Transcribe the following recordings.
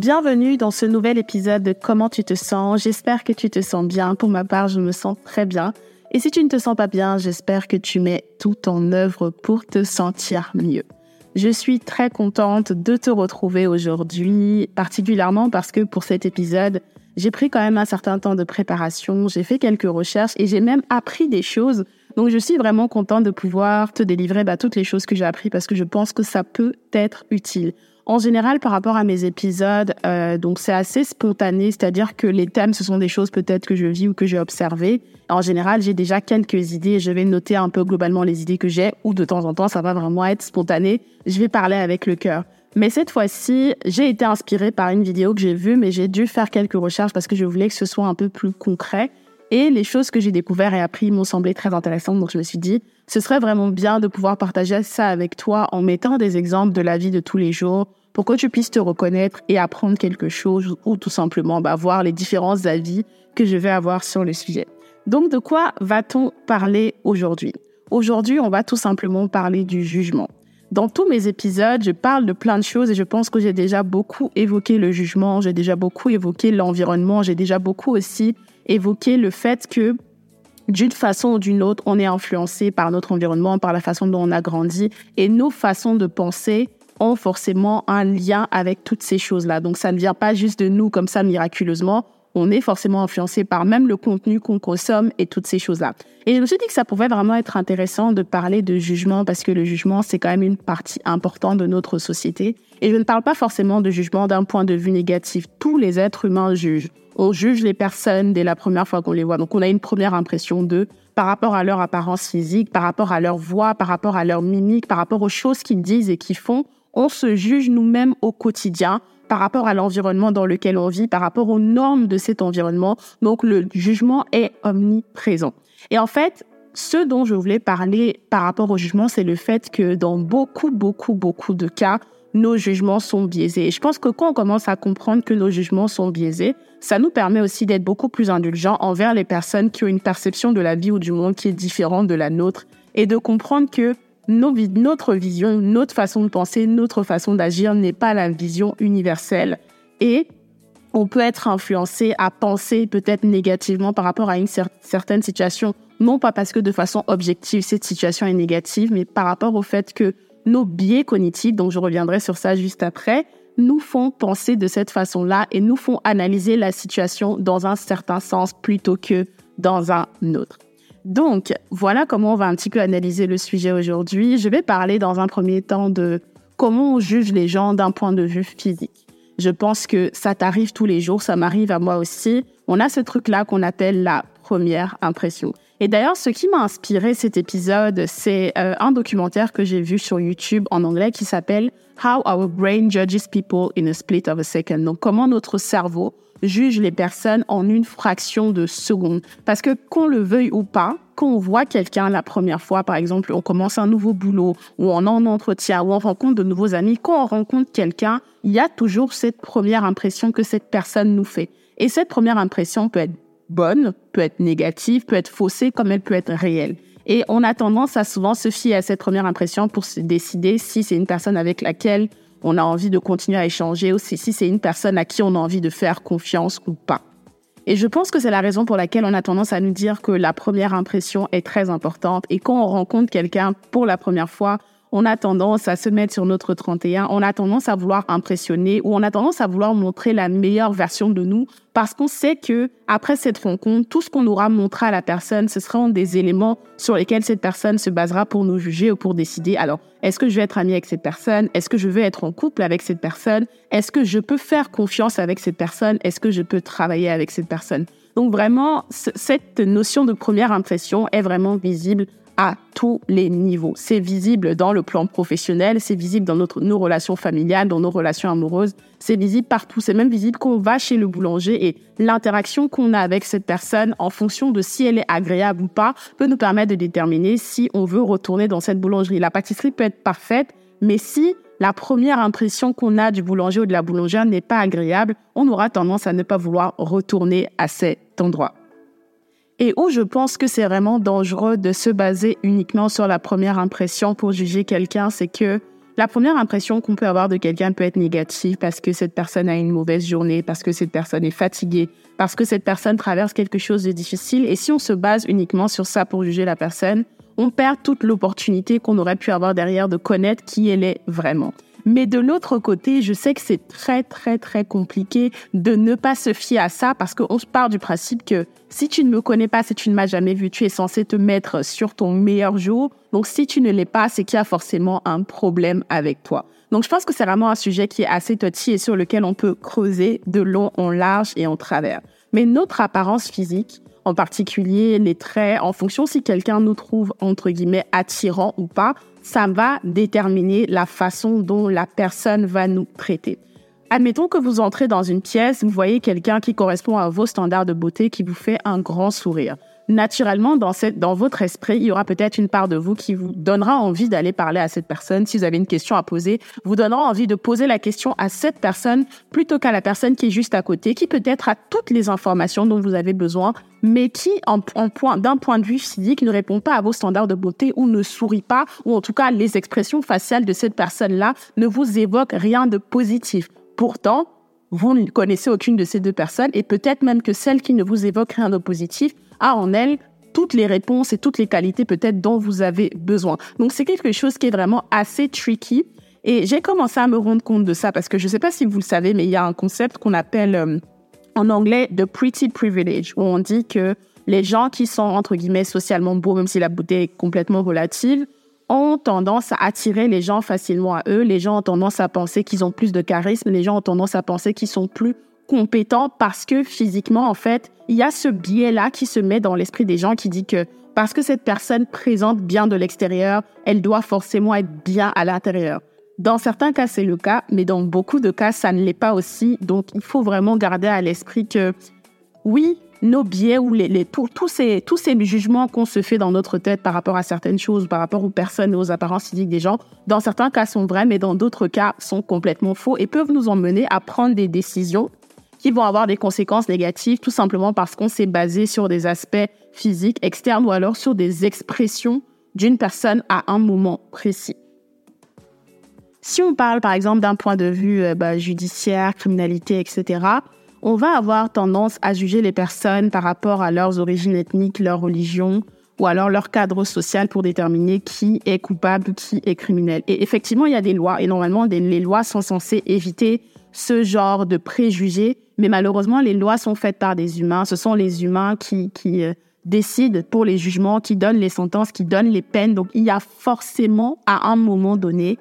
Bienvenue dans ce nouvel épisode de Comment tu te sens. J'espère que tu te sens bien. Pour ma part, je me sens très bien. Et si tu ne te sens pas bien, j'espère que tu mets tout en œuvre pour te sentir mieux. Je suis très contente de te retrouver aujourd'hui, particulièrement parce que pour cet épisode, j'ai pris quand même un certain temps de préparation, j'ai fait quelques recherches et j'ai même appris des choses. Donc je suis vraiment contente de pouvoir te délivrer bah, toutes les choses que j'ai appris parce que je pense que ça peut être utile. En général, par rapport à mes épisodes, euh, donc c'est assez spontané, c'est-à-dire que les thèmes, ce sont des choses peut-être que je vis ou que j'ai observées. En général, j'ai déjà quelques idées et je vais noter un peu globalement les idées que j'ai, ou de temps en temps, ça va vraiment être spontané. Je vais parler avec le cœur. Mais cette fois-ci, j'ai été inspirée par une vidéo que j'ai vue, mais j'ai dû faire quelques recherches parce que je voulais que ce soit un peu plus concret. Et les choses que j'ai découvertes et apprises m'ont semblé très intéressantes, donc je me suis dit, ce serait vraiment bien de pouvoir partager ça avec toi en mettant des exemples de la vie de tous les jours, pour que tu puisses te reconnaître et apprendre quelque chose ou tout simplement bah, voir les différents avis que je vais avoir sur le sujet. Donc de quoi va-t-on parler aujourd'hui? Aujourd'hui, on va tout simplement parler du jugement. Dans tous mes épisodes, je parle de plein de choses et je pense que j'ai déjà beaucoup évoqué le jugement, j'ai déjà beaucoup évoqué l'environnement, j'ai déjà beaucoup aussi évoqué le fait que d'une façon ou d'une autre, on est influencé par notre environnement, par la façon dont on a grandi et nos façons de penser ont forcément un lien avec toutes ces choses-là. Donc ça ne vient pas juste de nous comme ça miraculeusement. On est forcément influencé par même le contenu qu'on consomme et toutes ces choses-là. Et je me suis dit que ça pouvait vraiment être intéressant de parler de jugement parce que le jugement, c'est quand même une partie importante de notre société. Et je ne parle pas forcément de jugement d'un point de vue négatif. Tous les êtres humains jugent. On juge les personnes dès la première fois qu'on les voit. Donc on a une première impression d'eux par rapport à leur apparence physique, par rapport à leur voix, par rapport à leur mimique, par rapport aux choses qu'ils disent et qu'ils font on se juge nous-mêmes au quotidien par rapport à l'environnement dans lequel on vit, par rapport aux normes de cet environnement. Donc le jugement est omniprésent. Et en fait, ce dont je voulais parler par rapport au jugement, c'est le fait que dans beaucoup, beaucoup, beaucoup de cas, nos jugements sont biaisés. Et je pense que quand on commence à comprendre que nos jugements sont biaisés, ça nous permet aussi d'être beaucoup plus indulgents envers les personnes qui ont une perception de la vie ou du monde qui est différente de la nôtre et de comprendre que notre vision, notre façon de penser, notre façon d'agir n'est pas la vision universelle. Et on peut être influencé à penser peut-être négativement par rapport à une certaine situation, non pas parce que de façon objective cette situation est négative, mais par rapport au fait que nos biais cognitifs, donc je reviendrai sur ça juste après, nous font penser de cette façon-là et nous font analyser la situation dans un certain sens plutôt que dans un autre. Donc, voilà comment on va un petit peu analyser le sujet aujourd'hui. Je vais parler dans un premier temps de comment on juge les gens d'un point de vue physique. Je pense que ça t'arrive tous les jours, ça m'arrive à moi aussi. On a ce truc-là qu'on appelle la première impression. Et d'ailleurs, ce qui m'a inspiré cet épisode, c'est euh, un documentaire que j'ai vu sur YouTube en anglais qui s'appelle How Our Brain Judges People in a Split of a Second. Donc, comment notre cerveau juge les personnes en une fraction de seconde. Parce que qu'on le veuille ou pas, quand on voit quelqu'un la première fois, par exemple, on commence un nouveau boulot, ou on en entretien, ou on rencontre de nouveaux amis, quand on rencontre quelqu'un, il y a toujours cette première impression que cette personne nous fait. Et cette première impression peut être bonne, peut être négative, peut être faussée, comme elle peut être réelle. Et on a tendance à souvent se fier à cette première impression pour se décider si c'est une personne avec laquelle on a envie de continuer à échanger aussi si c'est une personne à qui on a envie de faire confiance ou pas. Et je pense que c'est la raison pour laquelle on a tendance à nous dire que la première impression est très importante et quand on rencontre quelqu'un pour la première fois, on a tendance à se mettre sur notre 31, on a tendance à vouloir impressionner ou on a tendance à vouloir montrer la meilleure version de nous parce qu'on sait que après cette rencontre, tout ce qu'on aura montré à la personne, ce seront des éléments sur lesquels cette personne se basera pour nous juger ou pour décider. Alors, est-ce que je vais être ami avec cette personne? Est-ce que je veux être en couple avec cette personne? Est-ce que je peux faire confiance avec cette personne? Est-ce que je peux travailler avec cette personne? Donc vraiment, cette notion de première impression est vraiment visible à tous les niveaux. C'est visible dans le plan professionnel, c'est visible dans notre, nos relations familiales, dans nos relations amoureuses, c'est visible partout. C'est même visible quand on va chez le boulanger et l'interaction qu'on a avec cette personne en fonction de si elle est agréable ou pas peut nous permettre de déterminer si on veut retourner dans cette boulangerie. La pâtisserie peut être parfaite, mais si la première impression qu'on a du boulanger ou de la boulangère n'est pas agréable, on aura tendance à ne pas vouloir retourner à cet endroit et où je pense que c'est vraiment dangereux de se baser uniquement sur la première impression pour juger quelqu'un, c'est que la première impression qu'on peut avoir de quelqu'un peut être négative parce que cette personne a une mauvaise journée, parce que cette personne est fatiguée, parce que cette personne traverse quelque chose de difficile. Et si on se base uniquement sur ça pour juger la personne, on perd toute l'opportunité qu'on aurait pu avoir derrière de connaître qui elle est vraiment. Mais de l'autre côté, je sais que c'est très, très, très compliqué de ne pas se fier à ça parce qu'on part du principe que si tu ne me connais pas, si tu ne m'as jamais vu, tu es censé te mettre sur ton meilleur jour. Donc, si tu ne l'es pas, c'est qu'il y a forcément un problème avec toi. Donc, je pense que c'est vraiment un sujet qui est assez touchy et sur lequel on peut creuser de long en large et en travers. Mais notre apparence physique, en particulier les traits, en fonction si quelqu'un nous trouve entre guillemets attirant ou pas, ça va déterminer la façon dont la personne va nous traiter. Admettons que vous entrez dans une pièce, vous voyez quelqu'un qui correspond à vos standards de beauté qui vous fait un grand sourire naturellement, dans, votre esprit, il y aura peut-être une part de vous qui vous donnera envie d'aller parler à cette personne. Si vous avez une question à poser, vous donnera envie de poser la question à cette personne plutôt qu'à la personne qui est juste à côté, qui peut-être a toutes les informations dont vous avez besoin, mais qui, d'un point de vue physique, ne répond pas à vos standards de beauté ou ne sourit pas, ou en tout cas, les expressions faciales de cette personne-là ne vous évoquent rien de positif. Pourtant, vous ne connaissez aucune de ces deux personnes et peut-être même que celle qui ne vous évoque rien de positif a en elle toutes les réponses et toutes les qualités peut-être dont vous avez besoin. Donc c'est quelque chose qui est vraiment assez tricky. Et j'ai commencé à me rendre compte de ça parce que je ne sais pas si vous le savez, mais il y a un concept qu'on appelle euh, en anglais the pretty privilege, où on dit que les gens qui sont entre guillemets socialement beaux, même si la beauté est complètement relative, ont tendance à attirer les gens facilement à eux. Les gens ont tendance à penser qu'ils ont plus de charisme. Les gens ont tendance à penser qu'ils sont plus compétents parce que physiquement, en fait, il y a ce biais-là qui se met dans l'esprit des gens qui dit que parce que cette personne présente bien de l'extérieur, elle doit forcément être bien à l'intérieur. Dans certains cas, c'est le cas, mais dans beaucoup de cas, ça ne l'est pas aussi. Donc, il faut vraiment garder à l'esprit que oui, nos biais ou les, tous, ces, tous ces jugements qu'on se fait dans notre tête par rapport à certaines choses, par rapport aux personnes et aux apparences physiques des gens, dans certains cas sont vrais, mais dans d'autres cas sont complètement faux et peuvent nous emmener à prendre des décisions qui vont avoir des conséquences négatives tout simplement parce qu'on s'est basé sur des aspects physiques externes ou alors sur des expressions d'une personne à un moment précis. Si on parle par exemple d'un point de vue euh, bah, judiciaire, criminalité, etc., on va avoir tendance à juger les personnes par rapport à leurs origines ethniques, leur religion ou alors leur cadre social pour déterminer qui est coupable, qui est criminel. Et effectivement, il y a des lois et normalement, les lois sont censées éviter ce genre de préjugés, mais malheureusement, les lois sont faites par des humains. Ce sont les humains qui, euh, décident pour les jugements, qui donnent les sentences, qui donnent les peines. Donc, il y a forcément, à un moment donné,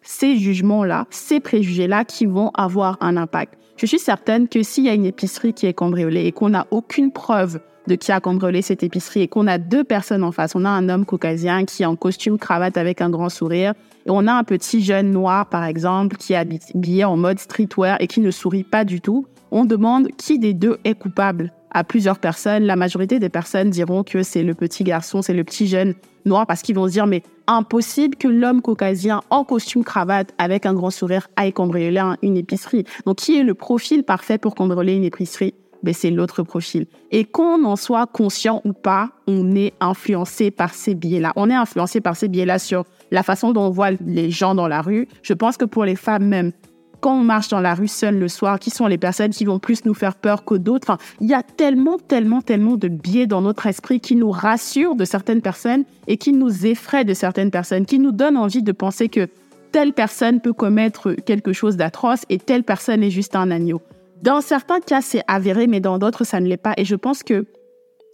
ces jugements-là, ces préjugés-là qui vont avoir un impact. Je suis certaine que s'il y a une épicerie qui est cambriolée et qu'on n'a aucune preuve de qui a cambriolé cette épicerie et qu'on a deux personnes en face, on a un homme caucasien qui est en costume cravate avec un grand sourire et on a un petit jeune noir par exemple qui est habillé en mode streetwear et qui ne sourit pas du tout, on demande qui des deux est coupable à plusieurs personnes. La majorité des personnes diront que c'est le petit garçon, c'est le petit jeune noir parce qu'ils vont se dire mais impossible que l'homme caucasien en costume cravate avec un grand sourire aille cambrioler une épicerie. Donc qui est le profil parfait pour cambrioler une épicerie? Ben, c'est l'autre profil. Et qu'on en soit conscient ou pas, on est influencé par ces biais-là. On est influencé par ces biais-là sur la façon dont on voit les gens dans la rue. Je pense que pour les femmes même, quand on marche dans la rue seul le soir, qui sont les personnes qui vont plus nous faire peur que d'autres? Enfin, il y a tellement, tellement, tellement de biais dans notre esprit qui nous rassurent de certaines personnes et qui nous effraient de certaines personnes, qui nous donnent envie de penser que telle personne peut commettre quelque chose d'atroce et telle personne est juste un agneau. Dans certains cas, c'est avéré, mais dans d'autres, ça ne l'est pas. Et je pense que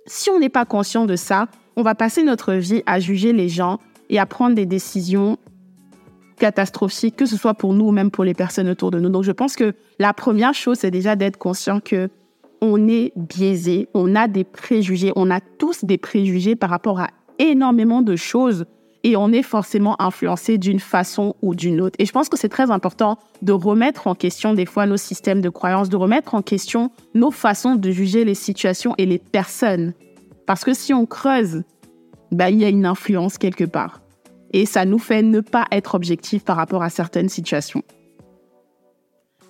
si on n'est pas conscient de ça, on va passer notre vie à juger les gens et à prendre des décisions catastrophiques, que ce soit pour nous ou même pour les personnes autour de nous. Donc, je pense que la première chose, c'est déjà d'être conscient que on est biaisé, on a des préjugés, on a tous des préjugés par rapport à énormément de choses et on est forcément influencé d'une façon ou d'une autre. Et je pense que c'est très important de remettre en question des fois nos systèmes de croyances, de remettre en question nos façons de juger les situations et les personnes. Parce que si on creuse, bah, il y a une influence quelque part et ça nous fait ne pas être objectif par rapport à certaines situations.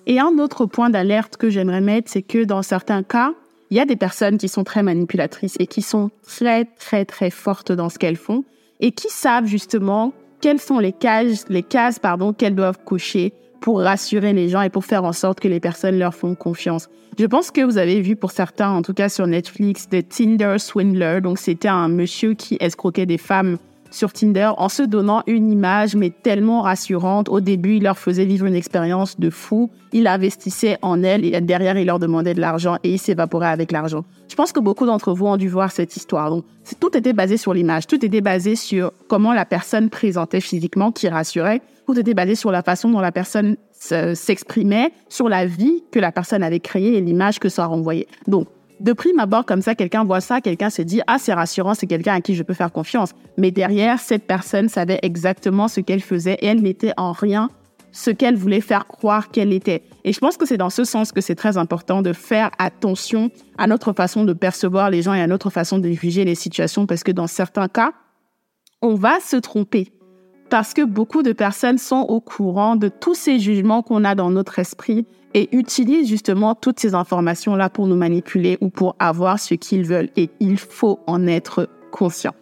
Et un autre point d'alerte que j'aimerais mettre, c'est que dans certains cas, il y a des personnes qui sont très manipulatrices et qui sont très, très, très fortes dans ce qu'elles font et qui savent justement quelles sont les cases, les cases pardon, qu'elles doivent cocher pour rassurer les gens et pour faire en sorte que les personnes leur font confiance. Je pense que vous avez vu pour certains, en tout cas sur Netflix, The Tinder Swindler. Donc c'était un monsieur qui escroquait des femmes sur Tinder en se donnant une image, mais tellement rassurante. Au début, il leur faisait vivre une expérience de fou. Il investissait en elles et derrière, il leur demandait de l'argent et il s'évaporait avec l'argent. Je pense que beaucoup d'entre vous ont dû voir cette histoire. Donc, tout était basé sur l'image. Tout était basé sur comment la personne présentait physiquement, qui rassurait. Tout était basé sur la façon dont la personne s'exprimait, sur la vie que la personne avait créée et l'image que ça renvoyait. Donc, de prime abord, comme ça, quelqu'un voit ça, quelqu'un se dit, ah, c'est rassurant, c'est quelqu'un à qui je peux faire confiance. Mais derrière, cette personne savait exactement ce qu'elle faisait et elle n'était en rien ce qu'elle voulait faire croire qu'elle était. Et je pense que c'est dans ce sens que c'est très important de faire attention à notre façon de percevoir les gens et à notre façon de juger les situations parce que dans certains cas, on va se tromper parce que beaucoup de personnes sont au courant de tous ces jugements qu'on a dans notre esprit et utilisent justement toutes ces informations-là pour nous manipuler ou pour avoir ce qu'ils veulent. Et il faut en être conscient.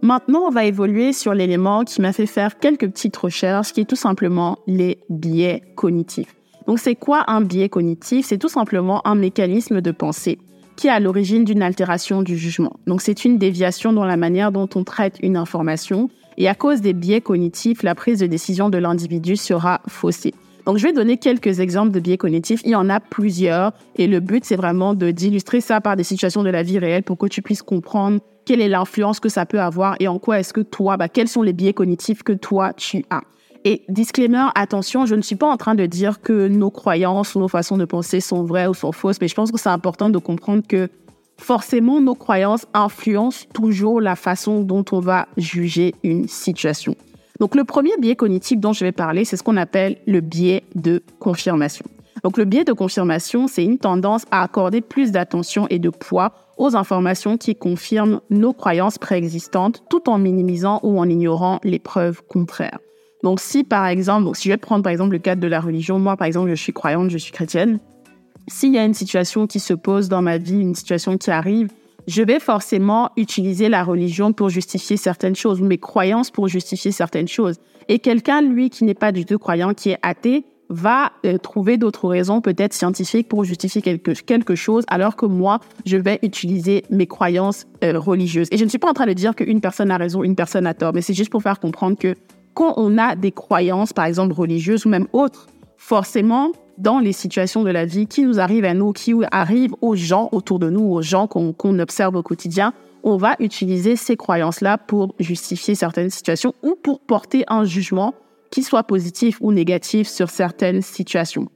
Maintenant, on va évoluer sur l'élément qui m'a fait faire quelques petites recherches, qui est tout simplement les biais cognitifs. Donc, c'est quoi un biais cognitif? C'est tout simplement un mécanisme de pensée qui est à l'origine d'une altération du jugement. Donc, c'est une déviation dans la manière dont on traite une information. Et à cause des biais cognitifs, la prise de décision de l'individu sera faussée. Donc, je vais donner quelques exemples de biais cognitifs. Il y en a plusieurs. Et le but, c'est vraiment d'illustrer ça par des situations de la vie réelle pour que tu puisses comprendre quelle est l'influence que ça peut avoir et en quoi est-ce que toi, bah, quels sont les biais cognitifs que toi, tu as. Et disclaimer, attention, je ne suis pas en train de dire que nos croyances ou nos façons de penser sont vraies ou sont fausses, mais je pense que c'est important de comprendre que forcément, nos croyances influencent toujours la façon dont on va juger une situation. Donc le premier biais cognitif dont je vais parler, c'est ce qu'on appelle le biais de confirmation. Donc le biais de confirmation, c'est une tendance à accorder plus d'attention et de poids aux informations qui confirment nos croyances préexistantes tout en minimisant ou en ignorant les preuves contraires. Donc si par exemple, si je vais prendre par exemple le cadre de la religion, moi par exemple je suis croyante, je suis chrétienne, s'il y a une situation qui se pose dans ma vie, une situation qui arrive, je vais forcément utiliser la religion pour justifier certaines choses, mes croyances pour justifier certaines choses. Et quelqu'un, lui, qui n'est pas du tout croyant, qui est athée, va euh, trouver d'autres raisons, peut-être scientifiques, pour justifier quelque, quelque chose, alors que moi, je vais utiliser mes croyances euh, religieuses. Et je ne suis pas en train de dire qu'une personne a raison, une personne a tort, mais c'est juste pour faire comprendre que quand on a des croyances, par exemple religieuses ou même autres, forcément, dans les situations de la vie qui nous arrivent à nous, qui arrivent aux gens autour de nous, aux gens qu'on observe au quotidien, on va utiliser ces croyances-là pour justifier certaines situations ou pour porter un jugement qui soit positif ou négatif sur certaines situations.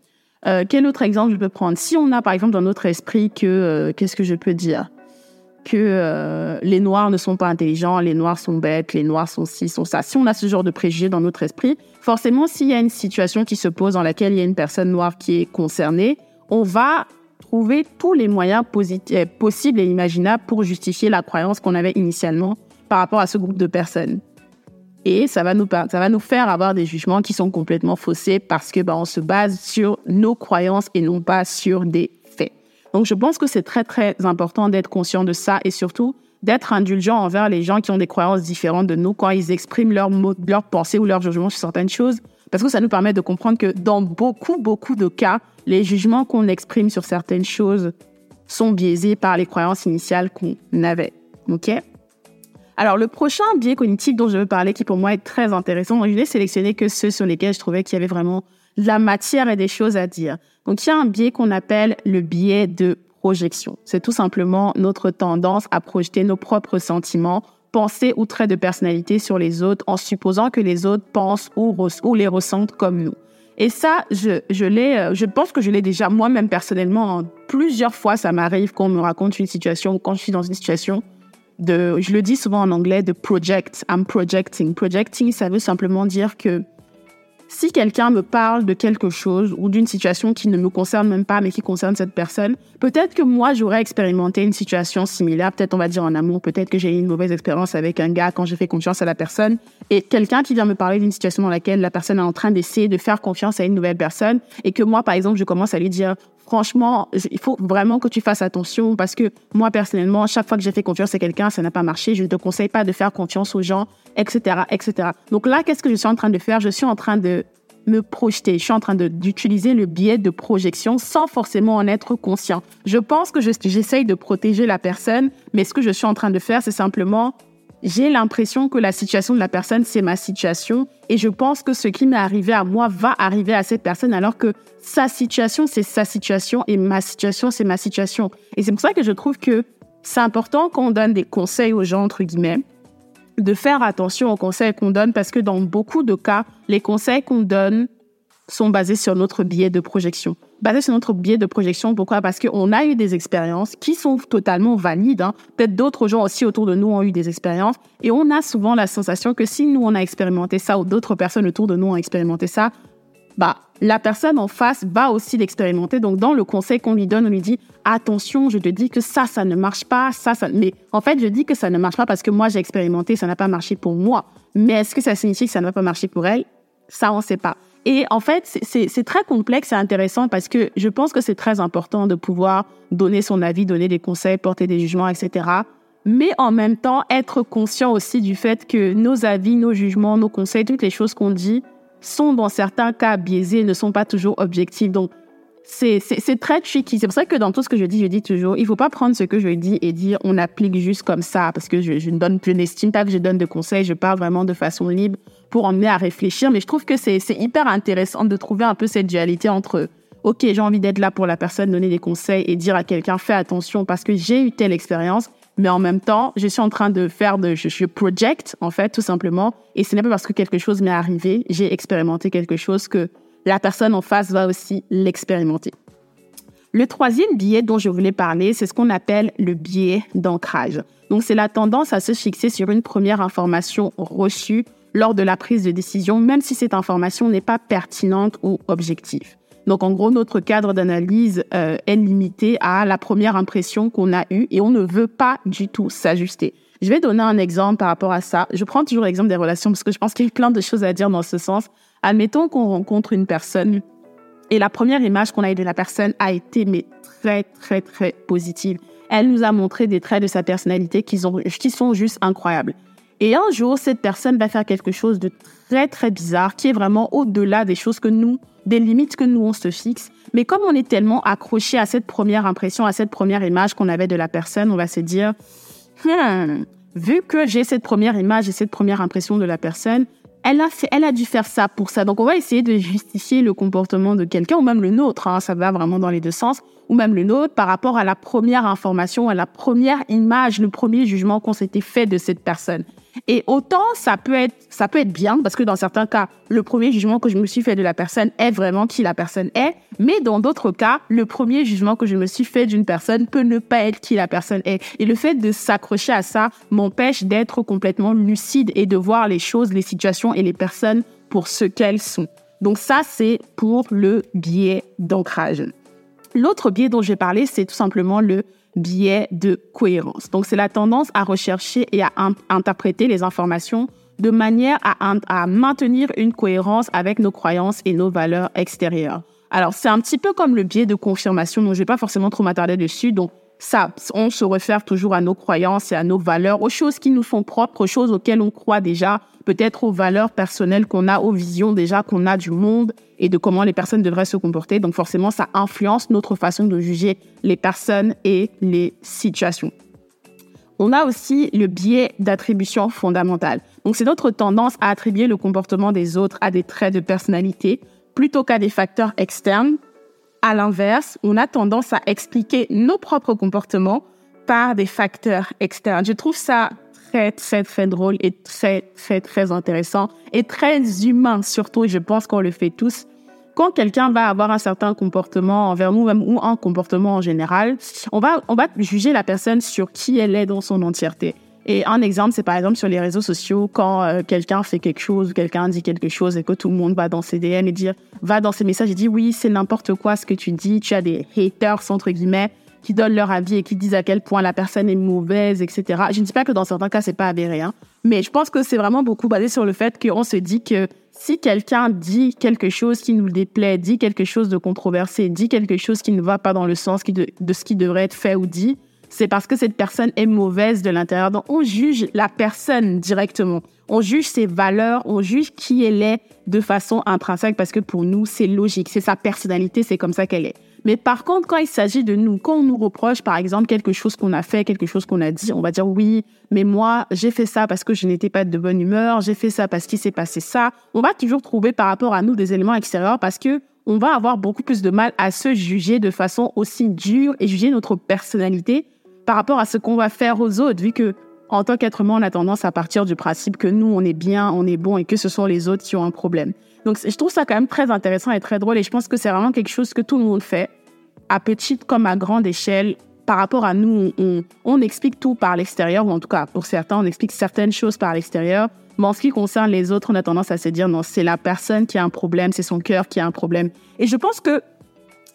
Euh, quel autre exemple je peux prendre? Si on a par exemple dans notre esprit que, euh, qu'est-ce que je peux dire? Que euh, les Noirs ne sont pas intelligents, les Noirs sont bêtes, les Noirs sont ci, sont ça. Si on a ce genre de préjugés dans notre esprit, forcément, s'il y a une situation qui se pose dans laquelle il y a une personne noire qui est concernée, on va trouver tous les moyens euh, possibles et imaginables pour justifier la croyance qu'on avait initialement par rapport à ce groupe de personnes. Et ça va nous, ça va nous faire avoir des jugements qui sont complètement faussés parce que bah, on se base sur nos croyances et non pas sur des donc, je pense que c'est très, très important d'être conscient de ça et surtout d'être indulgent envers les gens qui ont des croyances différentes de nous quand ils expriment leurs mots, pensées ou leurs jugements sur certaines choses. Parce que ça nous permet de comprendre que dans beaucoup, beaucoup de cas, les jugements qu'on exprime sur certaines choses sont biaisés par les croyances initiales qu'on avait. OK? Alors, le prochain biais cognitif dont je veux parler, qui pour moi est très intéressant, je n'ai sélectionné que ceux sur lesquels je trouvais qu'il y avait vraiment la matière et des choses à dire. Donc, il y a un biais qu'on appelle le biais de projection. C'est tout simplement notre tendance à projeter nos propres sentiments, pensées ou traits de personnalité sur les autres en supposant que les autres pensent ou, les ressentent comme nous. Et ça, je, l'ai, euh, je pense que je l'ai déjà moi-même personnellement. Hein. Plusieurs fois, ça m'arrive qu'on me raconte une situation ou quand je suis dans une situation de, je le dis souvent en anglais, de project. I'm projecting. Projecting, ça veut simplement dire que si quelqu'un me parle de quelque chose ou d'une situation qui ne me concerne même pas, mais qui concerne cette personne, peut-être que moi, j'aurais expérimenté une situation similaire, peut-être on va dire en amour, peut-être que j'ai eu une mauvaise expérience avec un gars quand j'ai fait confiance à la personne, et quelqu'un qui vient me parler d'une situation dans laquelle la personne est en train d'essayer de faire confiance à une nouvelle personne, et que moi, par exemple, je commence à lui dire, franchement, il faut vraiment que tu fasses attention parce que moi, personnellement, chaque fois que j'ai fait confiance à quelqu'un, ça n'a pas marché. Je ne te conseille pas de faire confiance aux gens, etc., etc. Donc là, qu'est-ce que je suis en train de faire? Je suis en train de me projeter. Je suis en train d'utiliser le biais de projection sans forcément en être conscient. Je pense que j'essaye de protéger la personne, mais ce que je suis en train de faire, c'est simplement j'ai l'impression que la situation de la personne, c'est ma situation. Et je pense que ce qui m'est arrivé à moi va arriver à cette personne alors que sa situation, c'est sa situation et ma situation, c'est ma situation. Et c'est pour ça que je trouve que c'est important qu'on donne des conseils aux gens, entre guillemets, de faire attention aux conseils qu'on donne parce que dans beaucoup de cas, les conseils qu'on donne sont basés sur notre biais de projection. Basés sur notre biais de projection, pourquoi? Parce qu'on a eu des expériences qui sont totalement valides. Hein. Peut-être d'autres gens aussi autour de nous ont eu des expériences. Et on a souvent la sensation que si nous, on a expérimenté ça ou d'autres personnes autour de nous ont expérimenté ça, bah, la personne en face va aussi l'expérimenter. Donc, dans le conseil qu'on lui donne, on lui dit attention, je te dis que ça, ça ne marche pas, ça, ça. Mais en fait, je dis que ça ne marche pas parce que moi, j'ai expérimenté, ça n'a pas marché pour moi. Mais est-ce que ça signifie que ça n'a pas marché pour elle? Ça, on ne sait pas. Et en fait, c'est très complexe et intéressant parce que je pense que c'est très important de pouvoir donner son avis, donner des conseils, porter des jugements, etc. Mais en même temps, être conscient aussi du fait que nos avis, nos jugements, nos conseils, toutes les choses qu'on dit sont dans certains cas biaisés, ne sont pas toujours objectifs. C'est très tricky. C'est pour ça que dans tout ce que je dis, je dis toujours, il faut pas prendre ce que je dis et dire on applique juste comme ça, parce que je, ne donne, je n'estime pas que je donne de conseils, je parle vraiment de façon libre pour emmener à réfléchir. Mais je trouve que c'est hyper intéressant de trouver un peu cette dualité entre OK, j'ai envie d'être là pour la personne, donner des conseils et dire à quelqu'un fais attention parce que j'ai eu telle expérience mais en même temps, je suis en train de faire de, je, je project, en fait, tout simplement. Et ce n'est pas parce que quelque chose m'est arrivé, j'ai expérimenté quelque chose que la personne en face va aussi l'expérimenter. Le troisième biais dont je voulais parler, c'est ce qu'on appelle le biais d'ancrage. Donc, c'est la tendance à se fixer sur une première information reçue lors de la prise de décision, même si cette information n'est pas pertinente ou objective. Donc, en gros, notre cadre d'analyse euh, est limité à la première impression qu'on a eue et on ne veut pas du tout s'ajuster. Je vais donner un exemple par rapport à ça. Je prends toujours l'exemple des relations parce que je pense qu'il y a plein de choses à dire dans ce sens. Admettons qu'on rencontre une personne et la première image qu'on a eue de la personne a été mais très, très, très positive. Elle nous a montré des traits de sa personnalité qui sont, juste incroyables. Et un jour, cette personne va faire quelque chose de très, très bizarre qui est vraiment au-delà des choses que nous, des limites que nous, on se fixe. Mais comme on est tellement accroché à cette première impression, à cette première image qu'on avait de la personne, on va se dire, hmm, vu que j'ai cette première image et cette première impression de la personne, elle a, dû faire ça pour ça. Donc, on va essayer de justifier le comportement de quelqu'un, ou même le nôtre, hein, ça va vraiment dans les deux sens, ou même le nôtre, par rapport à la première information, à la première image, le premier jugement qu'on s'était fait de cette personne. Et autant ça peut être ça peut être bien parce que dans certains cas, le premier jugement que je me suis fait de la personne est vraiment qui la personne est, mais dans d'autres cas, le premier jugement que je me suis fait d'une personne peut ne pas être qui la personne est. Et le fait de s'accrocher à ça m'empêche d'être complètement lucide et de voir les choses, les situations et les personnes pour ce qu'elles sont. Donc ça, c'est pour le biais d'ancrage. L'autre biais dont je vais parler, c'est tout simplement le biais de cohérence. Donc, c'est la tendance à rechercher et à interpréter les informations de manière à, maintenir une cohérence avec nos croyances et nos valeurs extérieures. Alors, c'est un petit peu comme le biais de confirmation, donc je vais pas forcément trop m'attarder dessus. Donc, ça, on se réfère toujours à nos croyances et à nos valeurs, aux choses qui nous sont propres, aux choses auxquelles on croit déjà, peut-être aux valeurs personnelles qu'on a, aux visions déjà qu'on a du monde et de comment les personnes devraient se comporter. Donc forcément, ça influence notre façon de juger les personnes et les situations. On a aussi le biais d'attribution fondamentale. Donc c'est notre tendance à attribuer le comportement des autres à des traits de personnalité plutôt qu'à des facteurs externes. À l'inverse, on a tendance à expliquer nos propres comportements par des facteurs externes. Je trouve ça très, très, très drôle et très, très, très intéressant et très humain surtout. Je pense qu'on le fait tous. Quand quelqu'un va avoir un certain comportement envers nous ou un comportement en général, on va, on va juger la personne sur qui elle est dans son entièreté. Et un exemple, c'est par exemple sur les réseaux sociaux, quand euh, quelqu'un fait quelque chose, quelqu'un dit quelque chose et que tout le monde va dans ses DM et dire, va dans ses messages et dit oui, c'est n'importe quoi ce que tu dis, tu as des haters, entre guillemets, qui donnent leur avis et qui disent à quel point la personne est mauvaise, etc. Je ne dis pas que dans certains cas, c'est pas avéré, hein, mais je pense que c'est vraiment beaucoup basé sur le fait qu'on se dit que si quelqu'un dit quelque chose qui nous déplaît, dit quelque chose de controversé, dit quelque chose qui ne va pas dans le sens de, de ce qui devrait être fait ou dit, c'est parce que cette personne est mauvaise de l'intérieur. Donc, on juge la personne directement. On juge ses valeurs, on juge qui elle est de façon intrinsèque parce que pour nous, c'est logique. C'est sa personnalité, c'est comme ça qu'elle est. Mais par contre, quand il s'agit de nous, quand on nous reproche, par exemple, quelque chose qu'on a fait, quelque chose qu'on a dit, on va dire oui, mais moi, j'ai fait ça parce que je n'étais pas de bonne humeur, j'ai fait ça parce qu'il s'est passé ça. On va toujours trouver par rapport à nous des éléments extérieurs parce que on va avoir beaucoup plus de mal à se juger de façon aussi dure et juger notre personnalité par rapport à ce qu'on va faire aux autres, vu que en tant qu'être humain, on a tendance à partir du principe que nous, on est bien, on est bon et que ce sont les autres qui ont un problème. Donc, je trouve ça quand même très intéressant et très drôle et je pense que c'est vraiment quelque chose que tout le monde fait, à petite comme à grande échelle. Par rapport à nous, on, explique tout par l'extérieur, ou en tout cas, pour certains, on explique certaines choses par l'extérieur. Mais en ce qui concerne les autres, on a tendance à se dire non, c'est la personne qui a un problème, c'est son cœur qui a un problème. Et je pense que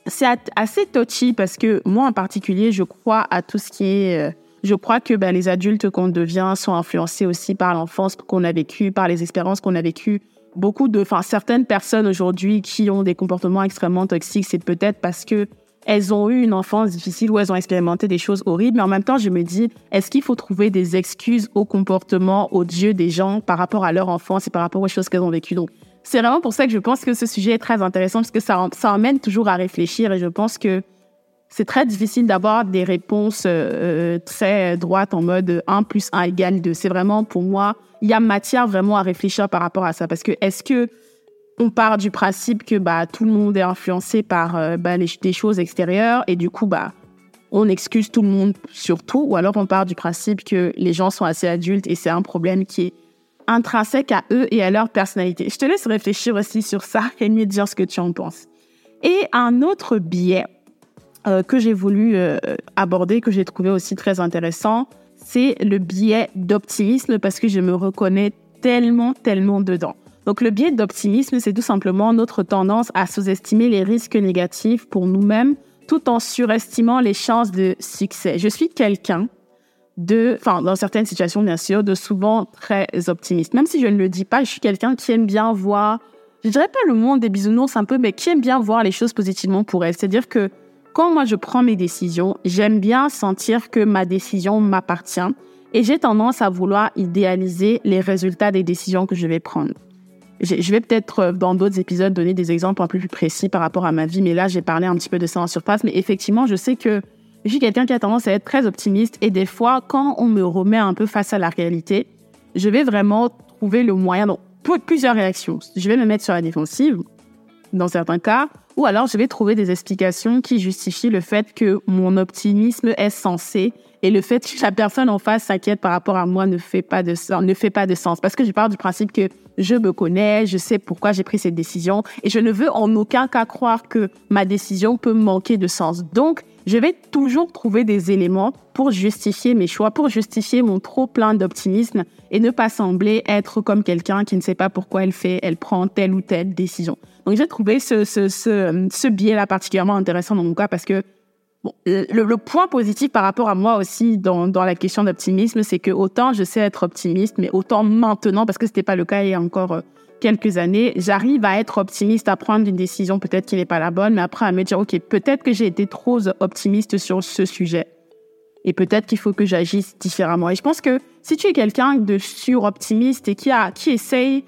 c'est assez touchy parce que moi en particulier, je crois à tout ce qui est... Je crois que ben, les adultes qu'on devient sont influencés aussi par l'enfance qu'on a vécue, par les expériences qu'on a vécues. Beaucoup de, enfin certaines personnes aujourd'hui qui ont des comportements extrêmement toxiques, c'est peut-être parce que elles ont eu une enfance difficile ou elles ont expérimenté des choses horribles. Mais en même temps, je me dis, est-ce qu'il faut trouver des excuses au comportement, aux dieux des gens par rapport à leur enfance et par rapport aux choses qu'elles ont vécues? Donc, c'est vraiment pour ça que je pense que ce sujet est très intéressant parce que ça, ça emmène toujours à réfléchir et je pense que c'est très difficile d'avoir des réponses euh, euh, très droites en mode 1 plus 1 égale 2. C'est vraiment, pour moi, il y a matière vraiment à réfléchir par rapport à ça. Parce que est-ce que on part du principe que bah, tout le monde est influencé par euh, bah, des choses extérieures et du coup, bah, on excuse tout le monde sur tout, ou alors on part du principe que les gens sont assez adultes et c'est un problème qui est intrinsèque à eux et à leur personnalité. Je te laisse réfléchir aussi sur ça et me dire ce que tu en penses. Et un autre biais euh, que j'ai voulu euh, aborder, que j'ai trouvé aussi très intéressant, c'est le biais d'optimisme parce que je me reconnais tellement, tellement dedans. Donc le biais d'optimisme, c'est tout simplement notre tendance à sous-estimer les risques négatifs pour nous-mêmes tout en surestimant les chances de succès. Je suis quelqu'un de, enfin, dans certaines situations, bien sûr, de souvent très optimiste. Même si je ne le dis pas, je suis quelqu'un qui aime bien voir, je dirais pas le monde des bisounours un peu, mais qui aime bien voir les choses positivement pour elle. C'est-à-dire que quand moi je prends mes décisions, j'aime bien sentir que ma décision m'appartient et j'ai tendance à vouloir idéaliser les résultats des décisions que je vais prendre. Je vais peut-être euh, dans d'autres épisodes donner des exemples un peu plus précis par rapport à ma vie, mais là j'ai parlé un petit peu de ça en surface. Mais effectivement, je sais que je suis quelqu'un qui a tendance à être très optimiste et des fois, quand on me remet un peu face à la réalité, je vais vraiment trouver le moyen, donc plusieurs réactions. Je vais me mettre sur la défensive, dans certains cas, ou alors je vais trouver des explications qui justifient le fait que mon optimisme est censé et le fait que la personne en face s'inquiète par rapport à moi ne fait pas de sens, ne fait pas de sens parce que je pars du principe que je me connais, je sais pourquoi j'ai pris cette décision et je ne veux en aucun cas croire que ma décision peut manquer de sens. Donc, je vais toujours trouver des éléments pour justifier mes choix, pour justifier mon trop plein d'optimisme et ne pas sembler être comme quelqu'un qui ne sait pas pourquoi elle fait, elle prend telle ou telle décision. Donc j'ai trouvé ce, ce, ce, ce biais-là particulièrement intéressant dans mon cas parce que bon, le, point positif par rapport à moi aussi dans, dans la question d'optimisme, c'est que autant je sais être optimiste, mais autant maintenant, parce que c'était pas le cas il y a encore euh, quelques années, j'arrive à être optimiste, à prendre une décision peut-être qui n'est pas la bonne, mais après à me dire, OK, peut-être que j'ai été trop optimiste sur ce sujet. et peut-être qu'il faut que j'agisse différemment. Et je pense que si tu es quelqu'un de sur-optimiste et qui, a, qui essaye,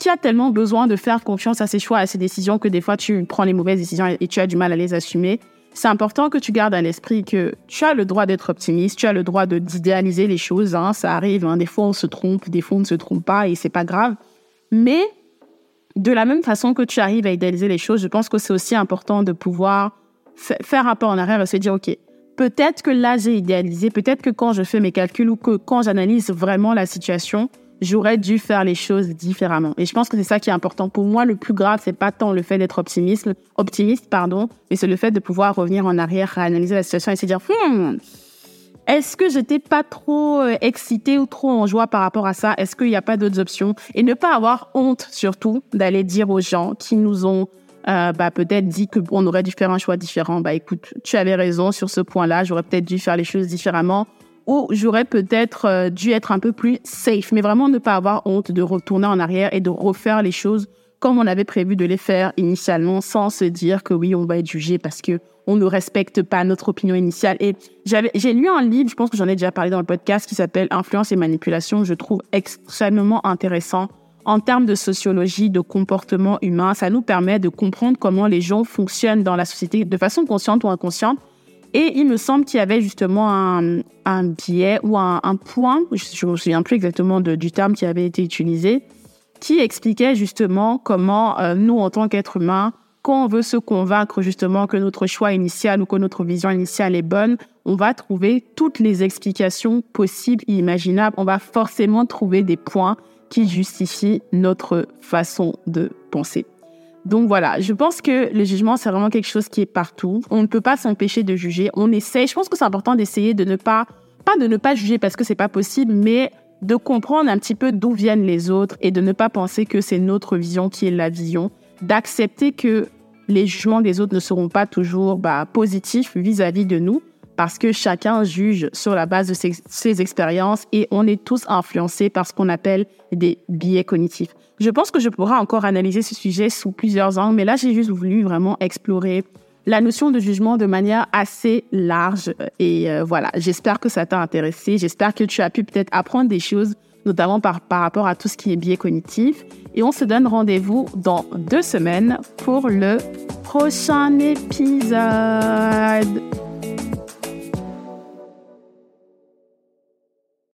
qui a tellement besoin de faire confiance à ses choix, à ses décisions, que des fois tu prends les mauvaises décisions et tu as du mal à les assumer, c'est important que tu gardes à l'esprit que tu as le droit d'être optimiste, tu as le droit d'idéaliser les choses. Hein, ça arrive, hein, des fois on se trompe, des fois on ne se trompe pas et c'est pas grave. Mais de la même façon que tu arrives à idéaliser les choses, je pense que c'est aussi important de pouvoir faire un pas en arrière et se dire, OK, peut-être que là, j'ai idéalisé, peut-être que quand je fais mes calculs ou que quand j'analyse vraiment la situation, j'aurais dû faire les choses différemment. Et je pense que c'est ça qui est important. Pour moi, le plus grave, c'est pas tant le fait d'être optimiste, optimiste, pardon, mais c'est le fait de pouvoir revenir en arrière, analyser la situation et se dire, hmm, est-ce que j'étais pas trop euh, excitée ou trop en joie par rapport à ça? Est-ce qu'il n'y a pas d'autres options? Et ne pas avoir honte, surtout, d'aller dire aux gens qui nous ont euh, bah, peut-être dit qu'on aurait dû faire un choix différent. Bah écoute, tu avais raison sur ce point-là, j'aurais peut-être dû faire les choses différemment ou j'aurais peut-être euh, dû être un peu plus safe, mais vraiment ne pas avoir honte de retourner en arrière et de refaire les choses comme on avait prévu de les faire initialement sans se dire que oui, on va être jugé parce que on ne respecte pas notre opinion initiale. Et j'ai lu un livre, je pense que j'en ai déjà parlé dans le podcast, qui s'appelle Influence et manipulation. Je trouve extrêmement intéressant en termes de sociologie, de comportement humain. Ça nous permet de comprendre comment les gens fonctionnent dans la société de façon consciente ou inconsciente. Et il me semble qu'il y avait justement un, biais ou un, point, je ne me souviens plus exactement du terme qui avait été utilisé, qui expliquait justement comment euh, nous, en tant qu'êtres humains, quand on veut se convaincre justement que notre choix initial ou que notre vision initiale est bonne, on va trouver toutes les explications possibles et imaginables. On va forcément trouver des points qui justifie notre façon de penser. Donc voilà, je pense que le jugement, c'est vraiment quelque chose qui est partout. On ne peut pas s'empêcher de juger. On essaie, je pense que c'est important d'essayer de ne pas, pas de ne pas juger parce que c'est pas possible, mais de comprendre un petit peu d'où viennent les autres et de ne pas penser que c'est notre vision qui est la vision. D'accepter que les jugements des autres ne seront pas toujours bah, positifs vis-à-vis de nous parce que chacun juge sur la base de ses, expériences et on est tous influencés par ce qu'on appelle des biais cognitifs. Je pense que je pourrais encore analyser ce sujet sous plusieurs angles, mais là, j'ai juste voulu vraiment explorer la notion de jugement de manière assez large. Et euh, voilà, j'espère que ça t'a intéressé. J'espère que tu as pu peut-être apprendre des choses, notamment par, par rapport à tout ce qui est biais cognitif. Et on se donne rendez-vous dans deux semaines pour le prochain épisode.